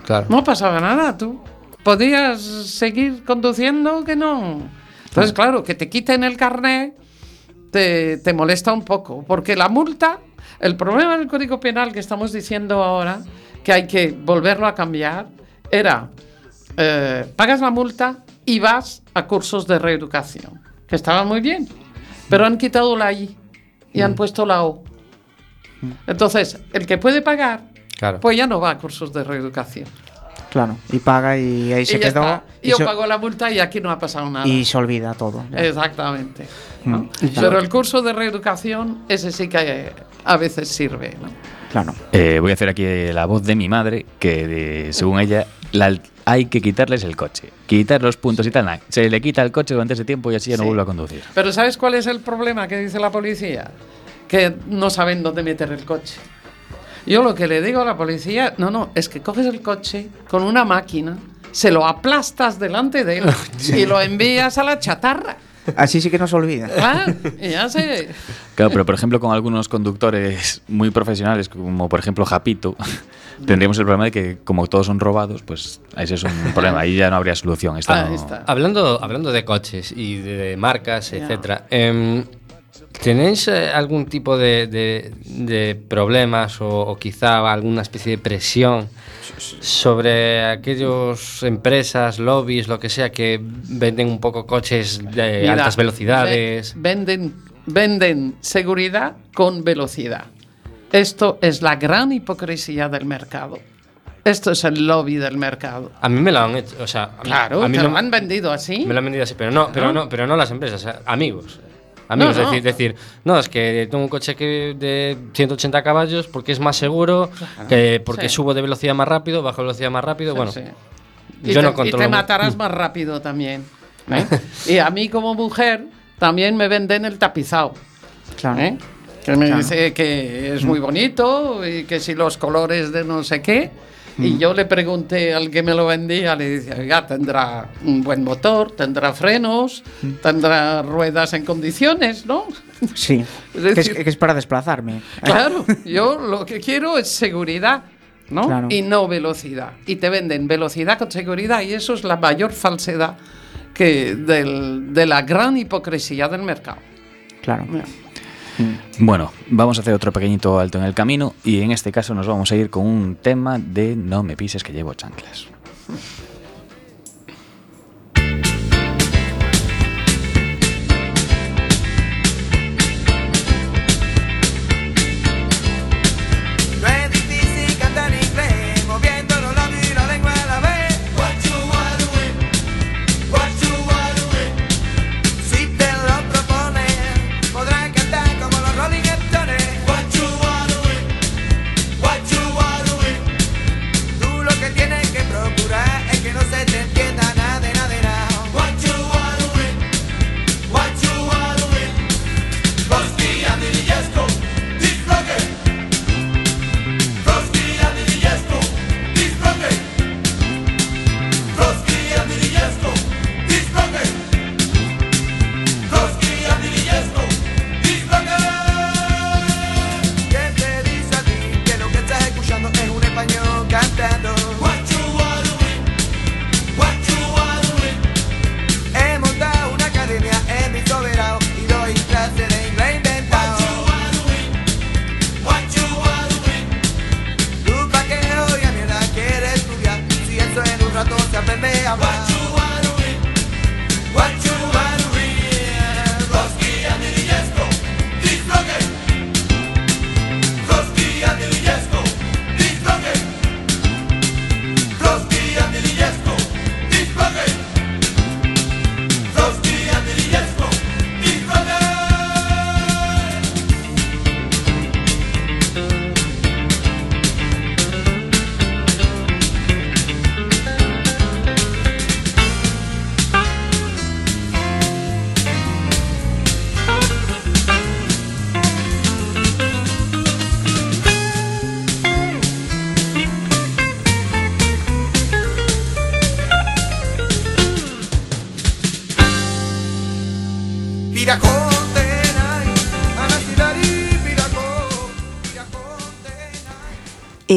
Claro. No pasaba nada, tú. Podías seguir conduciendo que no. Entonces, claro, que te quiten el carnet te, te molesta un poco. Porque la multa, el problema del Código Penal que estamos diciendo ahora, que hay que volverlo a cambiar, era eh, pagas la multa y vas a cursos de reeducación, que estaban muy bien, pero han quitado la I y han puesto la O. Entonces, el que puede pagar, Claro. pues ya no va a cursos de reeducación. Claro. Y paga y ahí se y ya quedó. está. y Yo se- pago la multa y aquí no ha pasado nada. y se olvida todo. ya. Exactamente. Mm, ¿no? claro. Pero el curso de reeducación, ese sí que eh, a veces sirve. ¿no? Claro. Eh, voy a hacer aquí la voz de mi madre, que de- según ella, la- hay que quitarles el coche. Quitar los puntos y tal. Se le quita el coche durante ese tiempo y así ya no Sí. vuelve a conducir. Pero ¿sabes cuál es el problema que dice la policía? Que no saben dónde meter el coche. Yo lo que le digo a la policía, no, no, es que coges el coche con una máquina, se lo aplastas delante de él <laughs> y lo envías a la chatarra. Así sí que no se olvida. Ah, ya se... Claro, pero por ejemplo con algunos conductores muy profesionales, como por ejemplo Japito, tendríamos el problema de que como todos son robados, pues ese es un problema. Ahí ya no habría solución. No- está. Hablando, hablando de coches y de, de marcas, etcétera, em, ¿tenéis eh, algún tipo de, de- de problemas o, o quizá alguna especie de presión sobre aquellas empresas, lobbies, lo que sea, que venden un poco coches de Mira, altas velocidades? ve- Venden, venden seguridad con velocidad. Esto es la gran hipocresía del mercado. Esto es el lobby del mercado. A mí me lo han hecho, o sea, a mí- Claro, a mí te no- lo han vendido así. Me lo han vendido así, pero no, pero no, pero no las empresas, amigos. Amigos, No, no. decir, decir, no, es que tengo un coche que de 180 caballos porque es más seguro, que porque Sí. subo de velocidad más rápido, bajo velocidad más rápido, Sí, bueno. sí. Y Yo te, no y controlo te matarás más rápido también. ¿eh? <laughs> y a mí como mujer también me venden el tapizado. Claro. ¿eh? Que me Claro. dice que es muy bonito y que si los colores de no sé qué. Mm. Y yo le pregunté al que me lo vendía, le dije, oiga, tendrá un buen motor, tendrá frenos, Mm. tendrá ruedas en condiciones, ¿no? Sí. <laughs> Es que, es, decir- que es para desplazarme. Claro, yo lo que quiero es seguridad, ¿no? Claro. Y no velocidad. Y te venden velocidad con seguridad y eso es la mayor falsedad que del- de la gran hipocresía del mercado. Claro. Bueno, vamos a hacer otro pequeñito alto en el camino y en este caso nos vamos a ir con un tema de No me pises que llevo chanclas.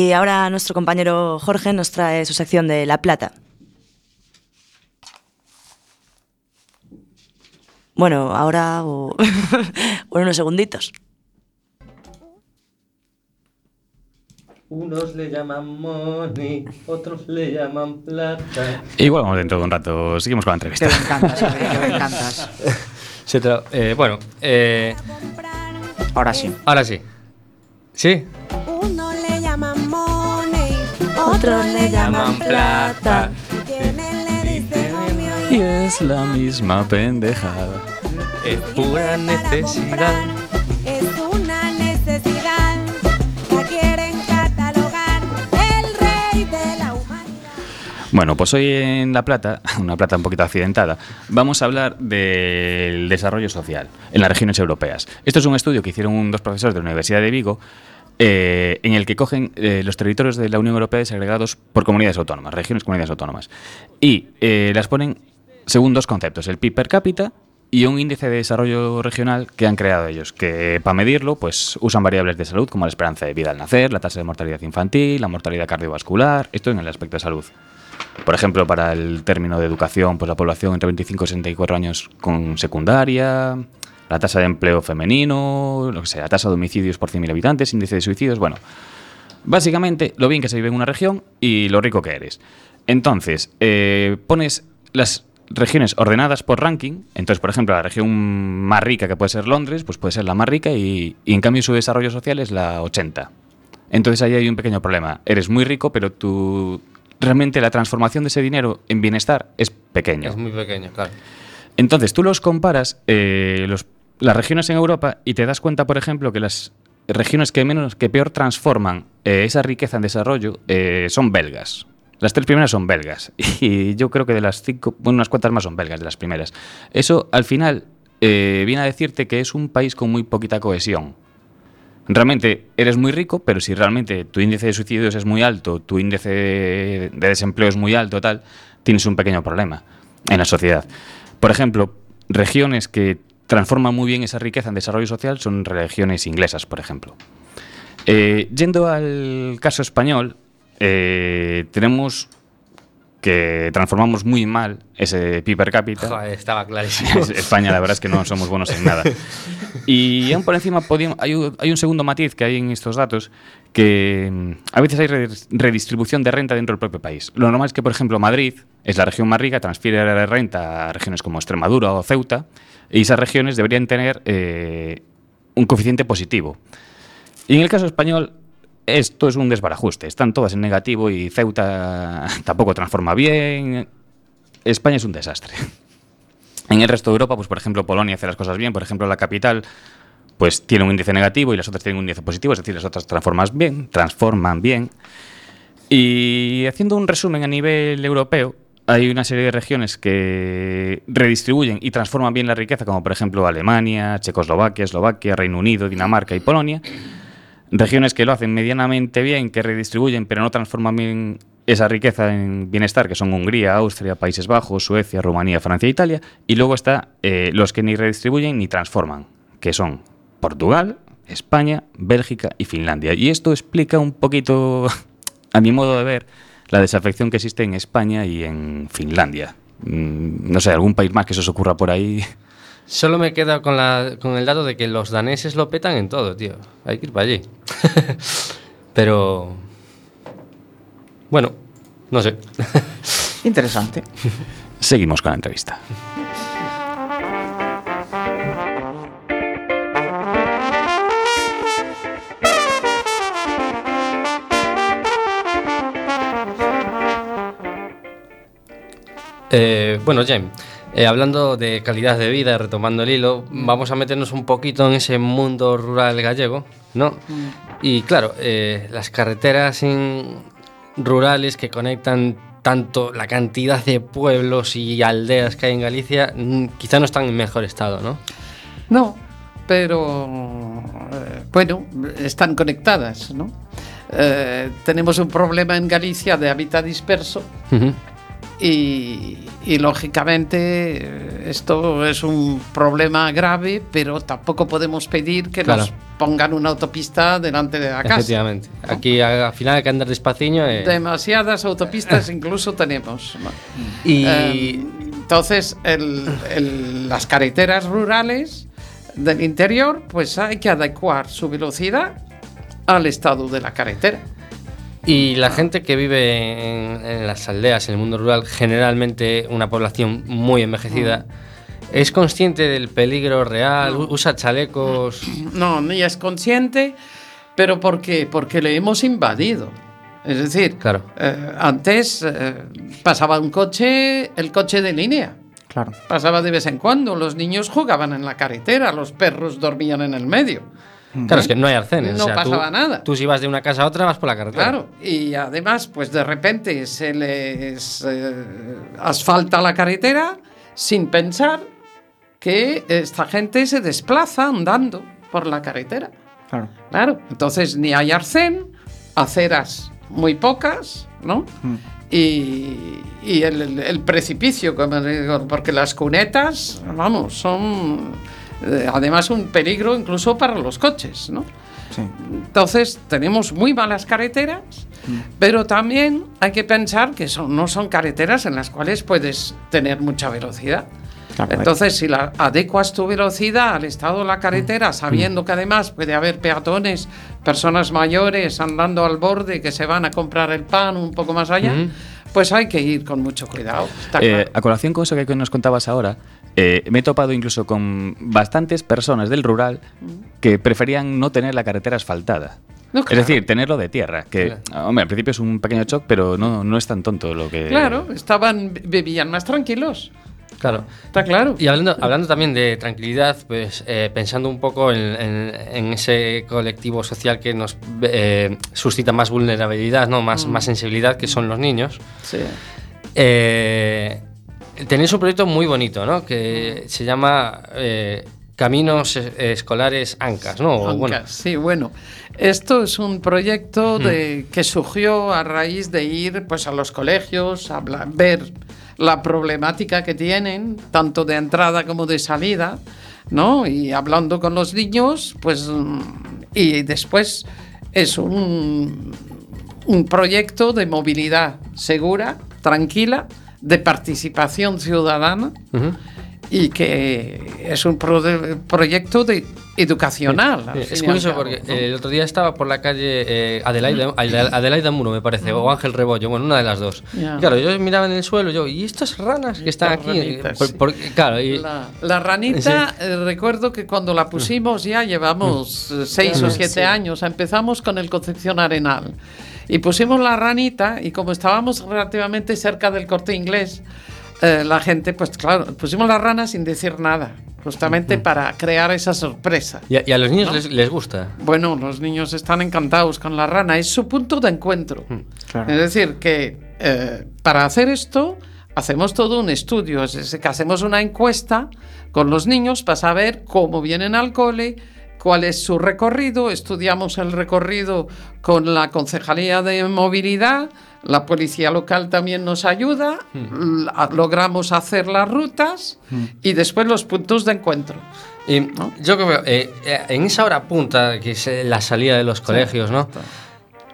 Y ahora nuestro compañero Jorge nos trae su sección de La Plata. Bueno, ahora o, <laughs> o en unos segunditos. Unos le llaman money, otros le llaman plata. Igual vamos dentro de un rato, seguimos con la Te entrevista. me encantas, te me encantas. <laughs> Eh, bueno, eh, Ahora sí. ahora sí. ¿Sí? Otros le llaman plata. Y es la misma pendejada. Es pura necesidad. Es una necesidad, la quieren catalogar el rey de la humanidad. Bueno, pues hoy en La Plata, <laughs> una plata un poquito accidentada, vamos a hablar del desarrollo social en las regiones europeas. Esto es un estudio que hicieron dos profesores de la Universidad de Vigo, eh, en el que cogen eh, los territorios de la Unión Europea desagregados por comunidades autónomas, regiones comunidades autónomas, y eh, las ponen según dos conceptos, el PIB per cápita y un índice de desarrollo regional que han creado ellos, que para medirlo pues usan variables de salud como la esperanza de vida al nacer, la tasa de mortalidad infantil, la mortalidad cardiovascular, esto en el aspecto de salud. Por ejemplo, para el término de educación, pues la población entre 25 y 64 años con secundaria, la tasa de empleo femenino, lo que sea, la tasa de homicidios por 100.000 habitantes, índice de suicidios, bueno. Básicamente, lo bien que se vive en una región y lo rico que eres. Entonces, eh, pones las regiones ordenadas por ranking. Entonces, por ejemplo, la región más rica que puede ser Londres, pues puede ser la más rica y, y en cambio su desarrollo social es la 80. Entonces ahí hay un pequeño problema. Eres muy rico, pero tú realmente la transformación de ese dinero en bienestar es pequeño. Es muy pequeño, claro. Entonces tú los comparas, eh, los- las regiones en Europa, y te das cuenta, por ejemplo, que las regiones que menos, que peor transforman eh, esa riqueza en desarrollo eh, son belgas. Las tres primeras son belgas. <laughs> Y yo creo que de las cinco, bueno, unas cuantas más son belgas de las primeras. Eso al final eh, viene a decirte que es un país con muy poquita cohesión. Realmente eres muy rico, pero si realmente tu índice de suicidios es muy alto, tu índice de desempleo es muy alto, tal, tienes un pequeño problema en la sociedad. Por ejemplo, regiones que transforman muy bien esa riqueza en desarrollo social son regiones inglesas, por ejemplo. Eh, yendo al caso español, eh, tenemos que transformamos muy mal ese PIB per cápita. <laughs> Joder, estaba clarísimo. España, la verdad es que no somos buenos en nada. <laughs> Y aún por encima hay, un, segundo matiz que hay en estos datos, que mm, a veces hay re- redistribución de renta dentro del propio país. Lo normal es que, por ejemplo, Madrid es la región más rica, transfiere la renta a regiones como Extremadura o Ceuta, y esas regiones deberían tener eh, un coeficiente positivo. Y en el caso español, esto es un desbarajuste. Están todas en negativo y Ceuta <laughs> tampoco transforma bien. España es un desastre. <laughs> En el resto de Europa, pues por ejemplo, Polonia hace las cosas bien. Por ejemplo, la capital pues tiene un índice negativo y las otras tienen un índice positivo, es decir, las otras transforman bien, transforman bien. Y haciendo un resumen a nivel europeo, hay una serie de regiones que redistribuyen y transforman bien la riqueza, como por ejemplo Alemania, Checoslovaquia, Eslovaquia, Reino Unido, Dinamarca y Polonia. Regiones que lo hacen medianamente bien, que redistribuyen pero no transforman bien esa riqueza en bienestar, que son Hungría, Austria, Países Bajos, Suecia, Rumanía, Francia e Italia. Y luego está eh, los que ni redistribuyen ni transforman, que son Portugal, España, Bélgica y Finlandia. Y esto explica un poquito, <laughs> a mi modo de ver, la desafección que existe en España y en Finlandia. Mm, No sé, algún país más que se os ocurra por ahí. Solo me queda con, la, con el dato de que los daneses lo petan en todo, tío. Hay que ir para allí. <laughs> Pero. Bueno, no sé. <laughs> Interesante. Seguimos con la entrevista. Eh, bueno, Jem, eh, hablando de calidad de vida, retomando el hilo, vamos a meternos un poquito en ese mundo rural gallego, ¿no? Y claro, eh, las carreteras en- rurales que conectan tanto la cantidad de pueblos y aldeas que hay en Galicia, mm, quizá no están en mejor estado, ¿no? No, pero bueno, están conectadas, ¿no? Tenemos un problema en Galicia de hábitat disperso Ujú. Y, y, lógicamente esto es un problema grave, pero tampoco podemos pedir que Claro. nos pongan una autopista delante de la casa. Efectivamente. Aquí al final hay que andar despaciño. eh, Demasiadas autopistas <laughs> incluso tenemos. y Eh, entonces, el- el- las carreteras rurales del interior, pues hay que adecuar su velocidad al estado de la carretera. Y la gente que vive en, en las aldeas, en el mundo rural, generalmente una población muy envejecida, ¿es consciente del peligro real? ¿Usa chalecos? No, ni es consciente, pero ¿por qué? Porque le hemos invadido. Es decir, Claro. eh, antes eh, pasaba un coche, el coche de línea. Claro. Pasaba de vez en cuando, los niños jugaban en la carretera, los perros dormían en el medio. Claro, es que no hay arcenes. No o sea, tú- pasaba nada. Tú si vas de una casa a otra vas por la carretera. Claro, y además, pues de repente se les eh, asfalta la carretera sin pensar que esta gente se desplaza andando por la carretera. Claro. Claro, entonces ni hay arcén, aceras muy pocas, ¿no? Y, y el, el- el precipicio, como digo, porque las cunetas, vamos, son eh, además un peligro incluso para los coches, ¿no? Sí. Entonces tenemos muy malas carreteras, pero también hay que pensar que son, no son carreteras en las cuales puedes tener mucha velocidad. Claro, Entonces, si la, adecuas tu velocidad al estado de la carretera, sabiendo que además puede haber peatones, personas mayores andando al borde que se van a comprar el pan un poco más allá, Ujú. Pues hay que ir con mucho cuidado. está Eh, claro. a colación con eso que nos contabas ahora, eh, me he topado incluso con bastantes personas del rural que preferían no tener la carretera asfaltada. No, Es decir, tenerlo de tierra, que hombre, al principio es un pequeño shock, pero no, no es tan tonto lo que... Claro, estaban, vivían más tranquilos. Claro. Está claro. Y hablando, hablando también de tranquilidad, pues eh, pensando un poco en, en- en ese colectivo social que nos eh, suscita más vulnerabilidad, ¿no? más, más sensibilidad, que son los niños. Sí. Eh, tenéis un proyecto muy bonito, ¿no? Que se llama Caminos Escolares ANCAS, ¿no? Bueno, Ancas, sí, bueno. Esto es un proyecto de, que surgió a raíz de ir pues, a los colegios, a ver la problemática que tienen, tanto de entrada como de salida, ¿no? Y hablando con los niños, pues. mm, Y después es un, un proyecto de movilidad segura, tranquila, de participación ciudadana. Y que es un pro- proyecto de educacional. al Sí, fin Es curioso porque ¿no? el otro día estaba por la calle eh, Adelaida, Adela- Adelaida Muro, me parece, o Ángel Rebollo, bueno, una de las dos. Ya. Y claro, yo miraba en el suelo, yo, ¿y estas ranas que están aquí? ranitas, Por- sí. por- claro, y, La, la ranita, eh, recuerdo que cuando la pusimos ya llevamos eh, seis o siete años, empezamos con el Concepción Arenal y pusimos la ranita y como estábamos relativamente cerca del corte inglés, eh, la gente, pues claro, pusimos la rana sin decir nada, justamente para crear esa sorpresa. y a, y a los niños ¿No? les, les gusta. Bueno, los niños están encantados con la rana, es su punto de encuentro. Claro. Es decir, que eh, para hacer esto hacemos todo un estudio, es decir, que hacemos una encuesta con los niños para saber cómo vienen al cole, cuál es su recorrido, estudiamos el recorrido con la Concejalía de Movilidad, la Policía Local también nos ayuda, la- logramos hacer las rutas y después los puntos de encuentro. Y yo creo que eh, eh, en esa hora punta, que es eh, la salida de los colegios, ¿no?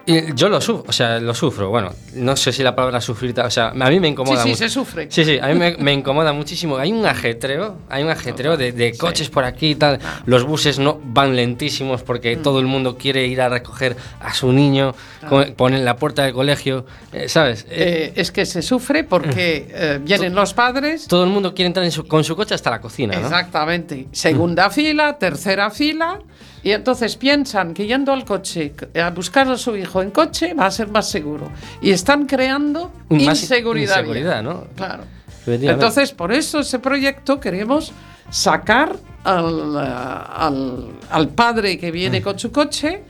Y yo lo sufro, o sea, lo sufro. Bueno, no sé si la palabra sufrir, o sea, a mí me incomoda Sí, sí, mucho. se sufre. Sí, sí, a mí me, me incomoda muchísimo. Hay un ajetreo, hay un ajetreo de, de coches por aquí y tal. Ah. Los buses no van lentísimos Mm. porque todo el mundo quiere ir a recoger a su niño, co- ponen la puerta del colegio, eh, ¿sabes? Eh, Eh, es que se sufre porque eh, vienen los padres. todo el mundo quiere entrar en su- con su coche hasta la cocina, ¿no? Exactamente. Segunda fila, tercera fila. Y entonces piensan que yendo al coche a buscar a su hijo en coche va a ser más seguro. Y están creando Más inseguridad. inseguridad. ¿no? Claro. Entonces, por eso ese proyecto queremos sacar al, al, al padre que viene con su coche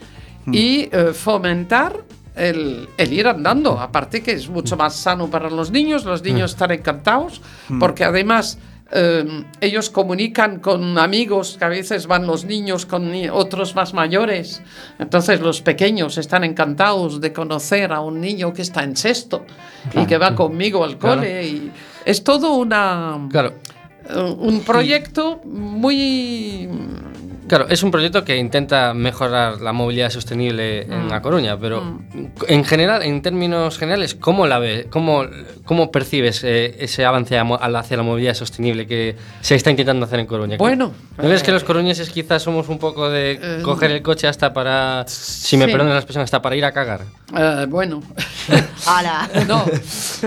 y eh, fomentar el, el ir andando. Aparte que es mucho más sano para los niños, los niños están encantados porque además eh, ellos comunican con amigos, que a veces van los niños con ni- otros más mayores. Entonces los pequeños están encantados de conocer a un niño que está en sexto y que va conmigo al Claro. cole. Y es todo una, Claro. eh, un proyecto muy... Claro, es un proyecto que intenta mejorar la movilidad sostenible en Mm. La Coruña, pero en general, en términos generales, ¿cómo la ves? ¿Cómo, cómo percibes eh, ese avance hacia la movilidad sostenible que se está intentando hacer en Coruña? Bueno, ¿No crees que los coruñeses quizás somos un poco de Eh, coger el coche hasta para, si me sí. perdonan las personas, hasta para ir a cagar? eh, bueno, <laughs> ¡Hala! <laughs> no,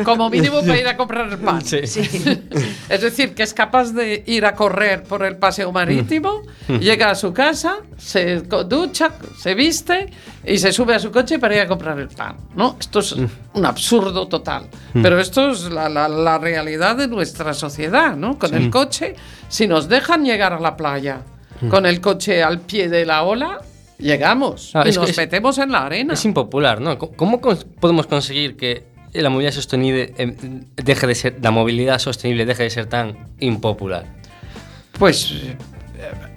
como mínimo para ir a comprar el pan. Sí. <laughs> Es decir, que es capaz de ir a correr por el paseo marítimo, llega a su casa, se ducha, se viste y se sube a su coche para ir a comprar el pan. ¿no? Esto es un absurdo total. Pero esto es la, la- la realidad de nuestra sociedad. ¿no? Con el coche, si nos dejan llegar a la playa con el coche al pie de la ola, llegamos Ah, y nos metemos en la arena. Es impopular, ¿no? ¿Cómo- ¿Cómo cons- podemos conseguir que la movilidad sostenible eh, deje de ser, la movilidad sostenible deje de ser tan impopular? Pues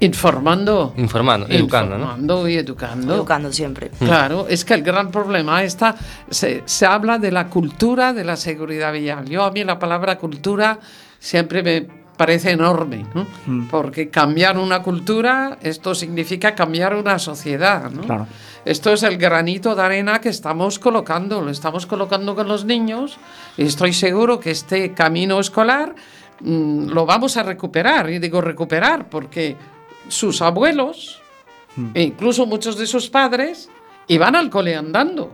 informando. Informando, educando, ¿no? Informando y educando. Educando siempre. Claro, es que el gran problema está, se, se habla de la cultura de la seguridad vial. Yo a mí la palabra cultura siempre me parece enorme, ¿no? Porque cambiar una cultura, esto significa cambiar una sociedad, ¿no? Claro. Esto es el granito de arena que estamos colocando, lo estamos colocando con los niños y estoy seguro que este camino escolar mm, lo vamos a recuperar. Y digo recuperar porque sus abuelos, e incluso muchos de sus padres, iban al cole andando,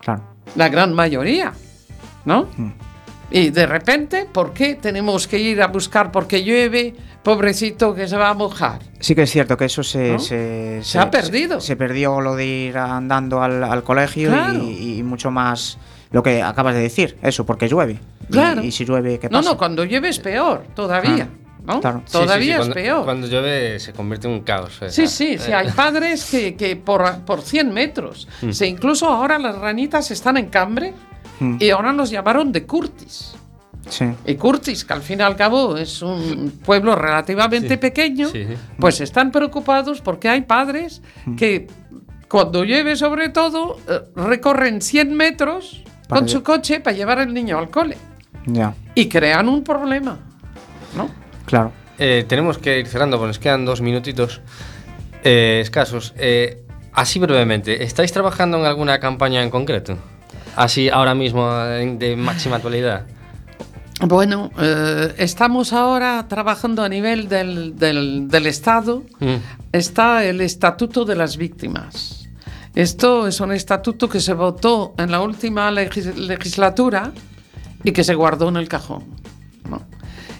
Claro. la gran mayoría, ¿no? Y de repente, ¿por qué tenemos que ir a buscar porque llueve, pobrecito que se va a mojar? Sí que es cierto que eso se, ¿No? se, Se ha perdido. Se, perdió lo de ir andando al, al colegio Claro. y, y mucho más lo que acabas de decir, eso, porque llueve. Claro. Y, si llueve, ¿qué No, pasa? no, cuando llueve es peor, todavía, ¿no? claro. Sí, sí, sí, Todavía cuando, es peor. Cuando llueve se convierte en un caos. eh. Sí, sí, sí, hay padres que, que por, por 100 metros, Mm. se incluso ahora las ranitas están en Cambre Mm. y ahora nos llamaron de Curtis. Sí. Y Curtis, que al fin y al cabo es un pueblo relativamente Sí, pequeño, sí, sí. pues están preocupados porque hay padres Mm. que cuando llueve sobre todo eh, recorren 100 metros Para con lle- su coche para llevar al niño al cole Ya, y crean un problema, ¿no? Claro. Eh, tenemos que ir cerrando, porque nos quedan dos minutitos eh, escasos. Eh, así brevemente, ¿estáis trabajando en alguna campaña en concreto? Así ahora mismo, de máxima actualidad. Bueno, eh, estamos ahora trabajando a nivel del, del- del Estado. Mm. Está el Estatuto de las Víctimas. Esto es un estatuto que se votó en la última legis- legislatura y que se guardó en el cajón.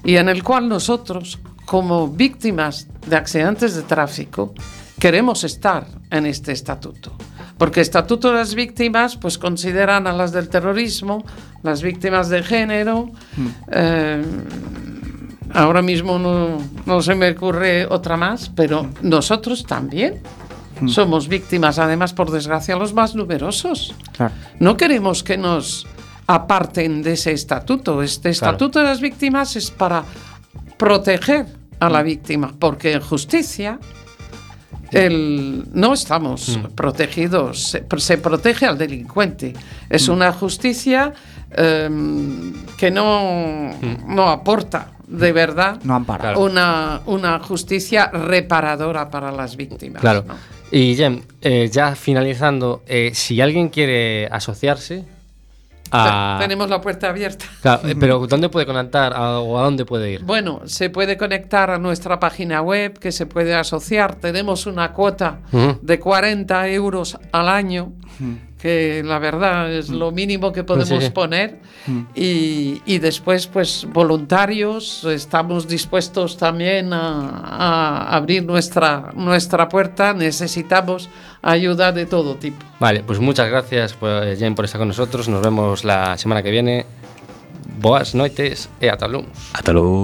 Y en el cual nosotros, como víctimas de accidentes de tráfico, queremos estar en este estatuto. Porque Estatuto de las Víctimas pues consideran a las del terrorismo, las víctimas de género. eh, ahora mismo no, no se me ocurre otra más, pero nosotros también somos víctimas, además, por desgracia, los más numerosos. Claro. No queremos que nos aparten de ese estatuto. Este Claro. estatuto de las víctimas es para proteger a la víctima, porque en justicia el- no estamos protegidos, se, se protege al delincuente. Es una justicia em, que no, no aporta de verdad No ampara. Una, una justicia reparadora para las víctimas. Claro. ¿no? Y Jem, eh, ya finalizando, eh, si alguien quiere asociarse a... Tenemos la puerta abierta. Claro, eh, pero <laughs> ¿dónde puede contactar a- o a dónde puede ir? Bueno, se puede conectar a nuestra página web, que se puede asociar. Tenemos una cuota de 40 euros al año, que la verdad es lo mínimo que podemos Sí. poner. Y, y después, pues, voluntarios, estamos dispuestos también a, a abrir nuestra, nuestra puerta. Necesitamos ayuda de todo tipo. Vale, pues muchas gracias, pues, Jem, por estar con nosotros. Nos vemos la semana que viene. Boas noites e ata luns. Hasta luego.